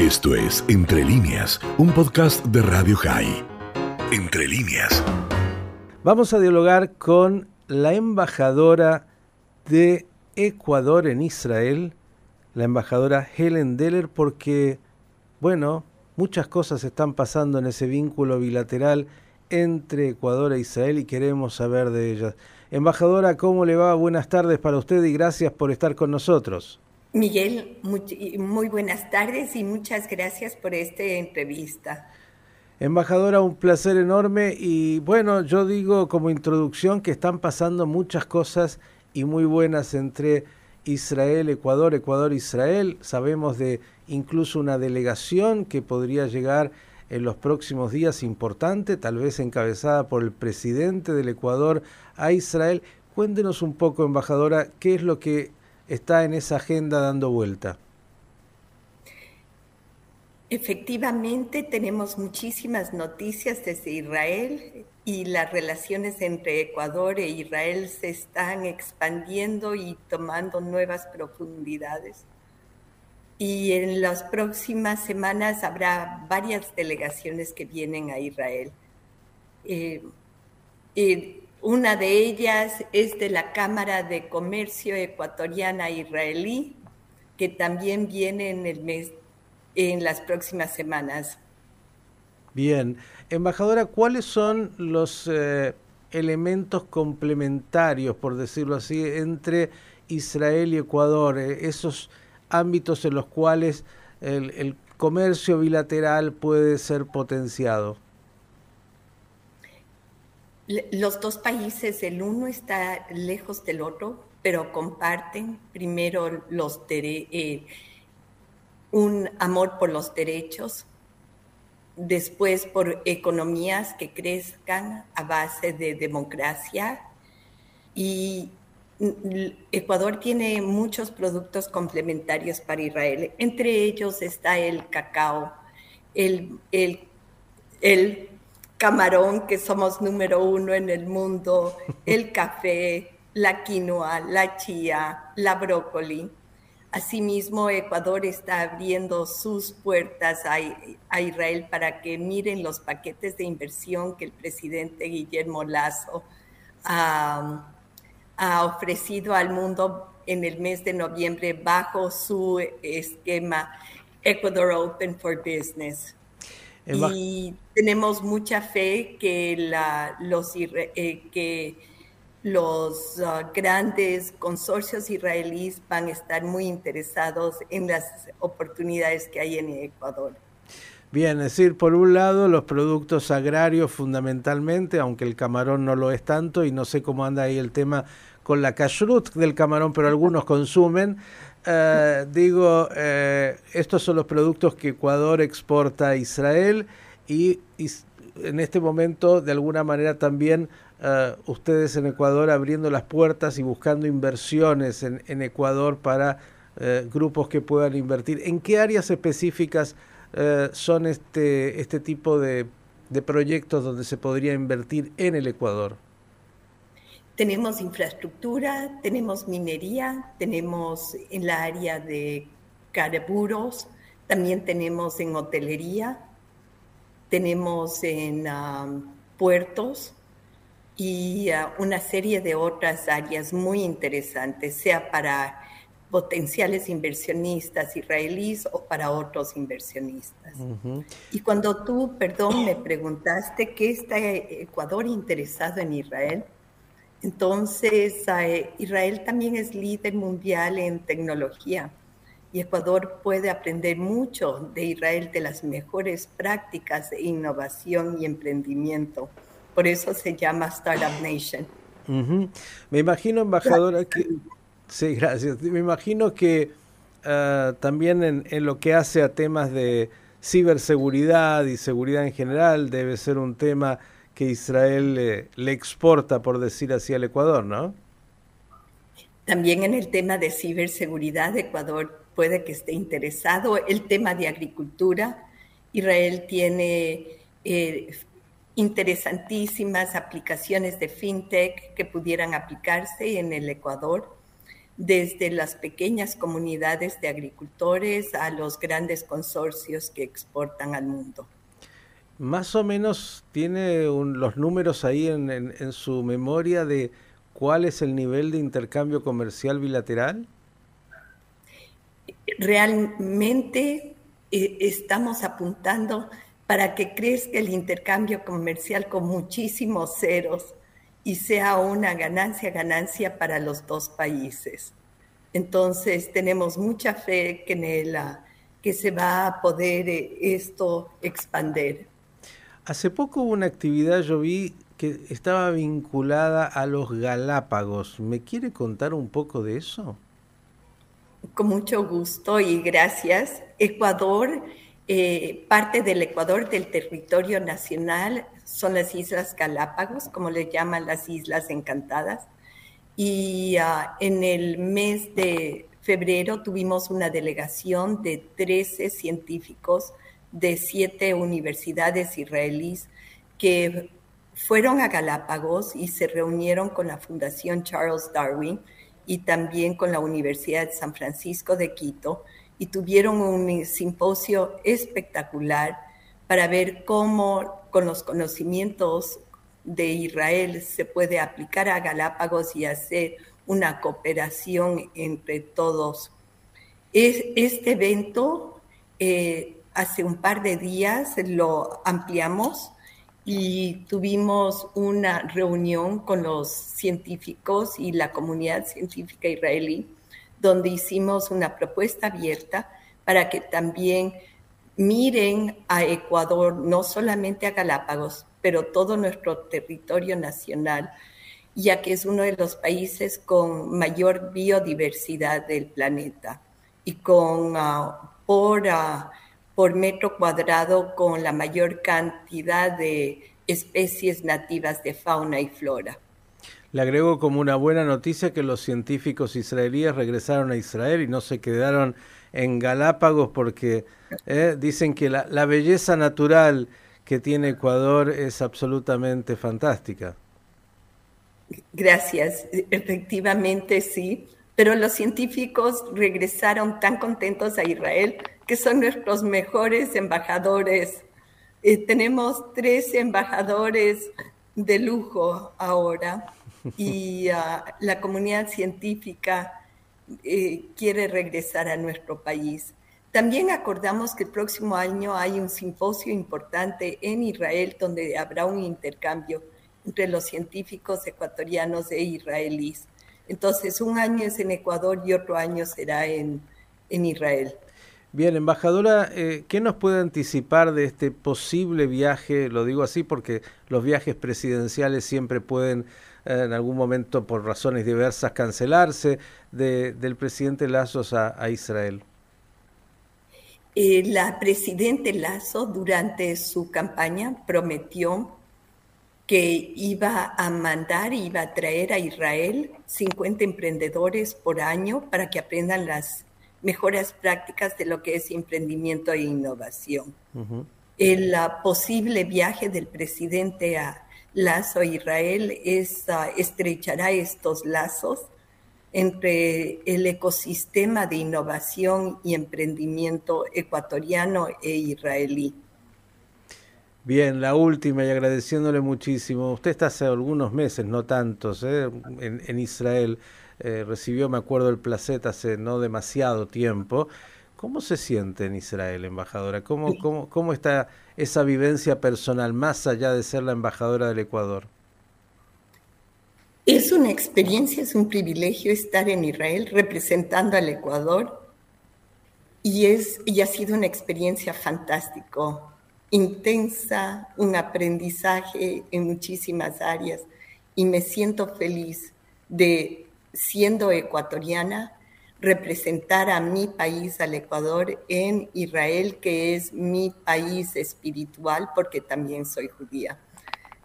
Esto es Entre líneas, un podcast de Radio High. Entre líneas. Vamos a dialogar con la embajadora de Ecuador en Israel, la embajadora Helen Deller, porque, bueno, muchas cosas están pasando en ese vínculo bilateral entre Ecuador e Israel y queremos saber de ellas. Embajadora, ¿cómo le va? Buenas tardes para usted y gracias por estar con nosotros. Miguel, muy, buenas tardes y muchas gracias por esta entrevista. Embajadora, un placer enorme y bueno, yo digo como introducción que están pasando muchas cosas y muy buenas entre Israel, Ecuador, Ecuador, Israel. Sabemos de incluso una delegación que podría llegar en los próximos días importante, tal vez encabezada por el presidente del Ecuador a Israel. Cuéntenos un poco, embajadora, qué es lo que está en esa agenda dando vuelta? Efectivamente, tenemos muchísimas noticias desde Israel y las relaciones entre Ecuador e Israel se están expandiendo y tomando nuevas profundidades. Y en las próximas semanas habrá varias delegaciones que vienen a Israel. Eh, eh, una de ellas es de la Cámara de Comercio Ecuatoriana Israelí, que también viene en el mes, en las próximas semanas. Bien, embajadora, ¿cuáles son los eh, elementos complementarios, por decirlo así, entre Israel y Ecuador? Eh, esos ámbitos en los cuales el comercio bilateral puede ser potenciado. Los dos países, el uno está lejos del otro, pero comparten primero los eh, un amor por los derechos, después por economías que crezcan a base de democracia y Ecuador tiene muchos productos complementarios para Israel. Entre ellos está el cacao, el, el, el camarón, que somos número uno en el mundo, el café, la quinoa, la chía, la brócoli. Asimismo, Ecuador está abriendo sus puertas a, Israel para que miren los paquetes de inversión que el presidente Guillermo Lazo ha ofrecido al mundo en el mes de noviembre bajo su esquema Ecuador Open for Business. Y tenemos mucha fe que, la, los, eh, que los ah, grandes consorcios israelíes van a estar muy interesados en las oportunidades que hay en Ecuador. Bien, es decir, por un lado los productos agrarios fundamentalmente, aunque el camarón no lo es tanto y no sé cómo anda ahí el tema con la kashrut del camarón, pero algunos consumen. Eh, digo, eh, estos son los productos que Ecuador exporta a Israel y, en este momento, de alguna manera también eh, ustedes en Ecuador abriendo las puertas y buscando inversiones en, Ecuador para grupos que puedan invertir. ¿En qué áreas específicas son este, este tipo de proyectos donde se podría invertir en el Ecuador? Tenemos infraestructura, tenemos minería, tenemos en la área de carburos, también tenemos en hotelería, tenemos en um, puertos y uh, una serie de otras áreas muy interesantes, sea para potenciales inversionistas israelíes o para otros inversionistas. Y cuando tú, perdón, me preguntaste qué está Ecuador interesado en Israel, entonces, eh, Israel también es líder mundial en tecnología y Ecuador puede aprender mucho de Israel de las mejores prácticas de innovación y emprendimiento. Por eso se llama Startup Nation. Me imagino, embajadora, que... Sí, gracias. Me imagino que ah, también en, lo que hace a temas de ciberseguridad y seguridad en general debe ser un tema que Israel le, exporta, por decir así, al Ecuador, ¿no? También en el tema de ciberseguridad, Ecuador puede que esté interesado. El tema de agricultura, Israel tiene eh, interesantísimas aplicaciones de fintech que pudieran aplicarse en el Ecuador. desde las pequeñas comunidades de agricultores a los grandes consorcios que exportan al mundo. Más o menos tiene los números ahí en, su memoria de cuál es el nivel de intercambio comercial bilateral. Realmente eh, estamos apuntando para que crezca el intercambio comercial con muchísimos ceros y sea una ganancia, ganancia para los dos países. Entonces tenemos mucha fe que, en que se va a poder eh, esto expandir. Hace poco hubo una actividad, yo vi, que estaba vinculada a los Galápagos. ¿Me quiere contar un poco de eso? Con mucho gusto y gracias. Ecuador, eh, parte del Ecuador del territorio nacional son las Islas Galápagos, como le llaman las Islas Encantadas. Y ah, en el mes de febrero tuvimos una delegación de 13 científicos de siete universidades israelíes que fueron a Galápagos y se reunieron con la Fundación Charles Darwin y también con la Universidad de San Francisco de Quito y tuvieron un simposio espectacular para ver cómo con los conocimientos de Israel se puede aplicar a Galápagos y hacer una cooperación entre todos. Este evento eh, hace un par de días lo ampliamos y tuvimos una reunión con los científicos y la comunidad científica israelí, donde hicimos una propuesta abierta para que también miren a Ecuador, no solamente a Galápagos, pero todo nuestro territorio nacional, ya que es uno de los países con mayor biodiversidad del planeta y con ah, por ah, por metro cuadrado con la mayor cantidad de especies nativas de fauna y flora. Le agrego como una buena noticia que los científicos israelíes regresaron a Israel y no se quedaron en Galápagos porque eh, dicen que la, la belleza natural que tiene Ecuador es absolutamente fantástica. Gracias, efectivamente sí, pero los científicos regresaron tan contentos a Israel que son nuestros mejores embajadores. Eh, tenemos tres embajadores de lujo ahora y ah, la comunidad científica eh, quiere regresar a nuestro país. También acordamos que el próximo año hay un simposio importante en Israel donde habrá un intercambio entre los científicos ecuatorianos e israelíes. Entonces, un año es en Ecuador y otro año será en, en Israel. Bien, embajadora, eh, ¿qué nos puede anticipar de este posible viaje? Lo digo así porque los viajes presidenciales siempre pueden eh, en algún momento, por razones diversas, cancelarse del presidente Lazos a, Israel. Eh, la presidente Lazo durante su campaña prometió que iba a mandar, iba a traer a Israel 50 emprendedores por año para que aprendan las mejores prácticas de lo que es emprendimiento e innovación. El posible viaje del presidente a Lazo, Israel, es, ah, estrechará estos lazos entre el ecosistema de innovación y emprendimiento ecuatoriano e israelí. Bien, la última y agradeciéndole muchísimo. Usted está hace algunos meses, no tantos, ¿eh? en Israel. Eh, recibió, me acuerdo, el placet hace no demasiado tiempo. ¿Cómo se siente en Israel, embajadora? ¿Cómo, cómo, cómo está esa vivencia personal más allá de ser la embajadora del Ecuador? Es una experiencia, es un privilegio estar en Israel representando al Ecuador y, es, y ha sido una experiencia fantástica, intensa, un aprendizaje en muchísimas áreas y me siento feliz de siendo ecuatoriana, representar a mi país, al Ecuador, en Israel, que es mi país espiritual, porque también soy judía.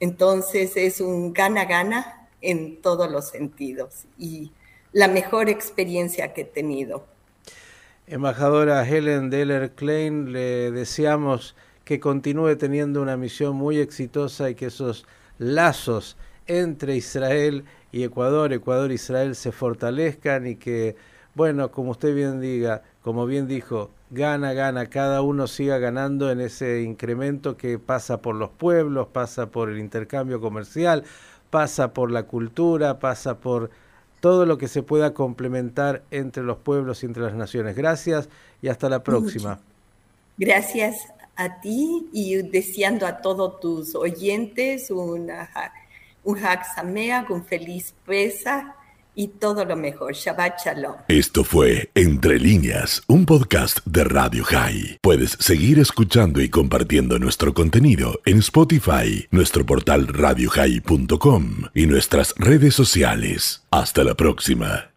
Entonces es un gana-gana en todos los sentidos y la mejor experiencia que he tenido. Embajadora Helen Deller Klein, le deseamos que continúe teniendo una misión muy exitosa y que esos lazos entre Israel y Ecuador, Ecuador e Israel se fortalezcan y que, bueno, como usted bien diga, como bien dijo, gana, gana, cada uno siga ganando en ese incremento que pasa por los pueblos, pasa por el intercambio comercial, pasa por la cultura, pasa por todo lo que se pueda complementar entre los pueblos y entre las naciones. Gracias y hasta la próxima. Gracias a ti y deseando a todos tus oyentes una, un Hag un feliz Pesa y todo lo mejor. Shabbat Shalom. Esto fue Entre Líneas, un podcast de Radio High. Puedes seguir escuchando y compartiendo nuestro contenido en Spotify, nuestro portal radiohigh.com y nuestras redes sociales. Hasta la próxima.